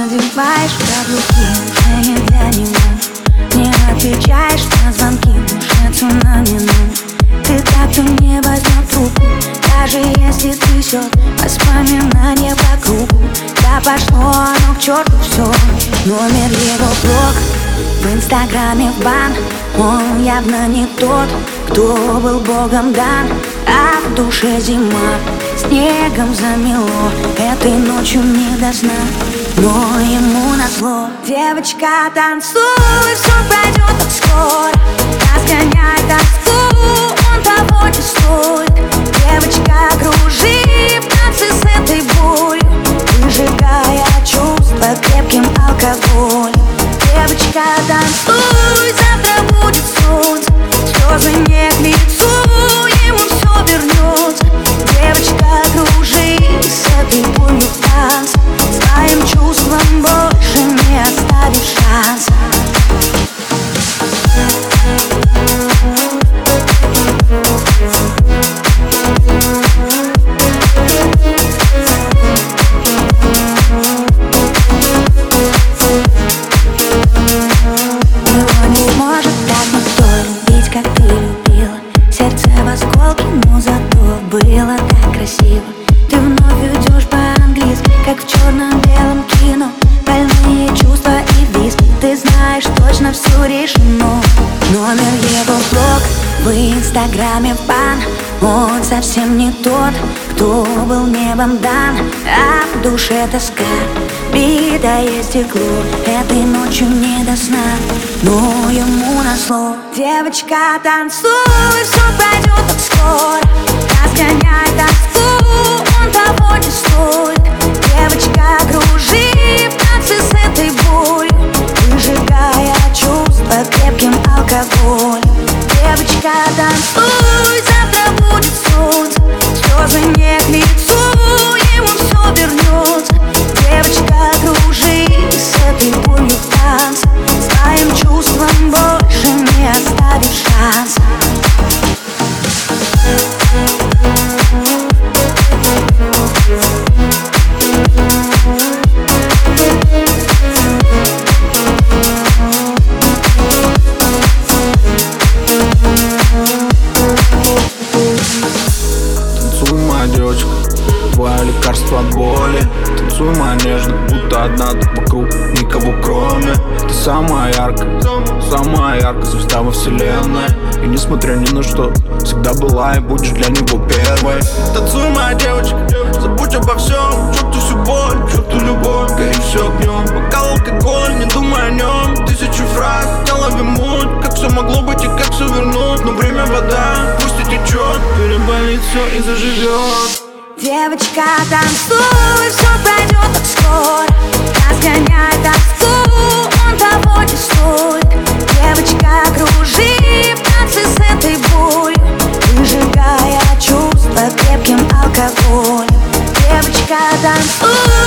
надеваешь каблуки Уже не для него Не отвечаешь на звонки Уже цунами, Ты так-то не возьмет трубку Даже если трясет Воспоминания по кругу. Да пошло оно к черту все Номер его блог В инстаграме бан Он явно не тот Кто был богом дан. А в душе зима Снегом замело Этой ночью не до сна Но ему назло. Девочка, танцуй, все пройдет так скоро Разгоняй тоску, он того не стоит Девочка, кружи точно все решено. Номер его блог в инстаграме в бан Он совсем не тот, кто был небом дан. А в душе тоска. Битое стекло. Этой ночью не до сна. Но ему назло Девочка, танцуй, все пройдет так скоро Разгоняй тоску, он того не стоит Девочка, кружи в танце с этой болью лекарство от боли. Танцуй, моя нежно, будто одна тут вокруг Никого кроме. Ты самая яркая, самая яркая звезда во вселенной. И несмотря ни на что, всегда была и будешь для него первой. Танцуй, моя девочка, забудь обо всем. Черту всю боль, черту любовь, гори все огнем Бокал алкоголь, не думай о нем Тысячу фраз, не лови муть. Как все могло быть и как все вернуть? Но время вода, пусть и течет Переболит все и заживет Девочка, танцуй, все пройдет так скоро. Разгоняй тоску, он того не стоит Девочка, кружи танцы с этой болью Выжигая чувства крепким алкоголем. Девочка, танцуй.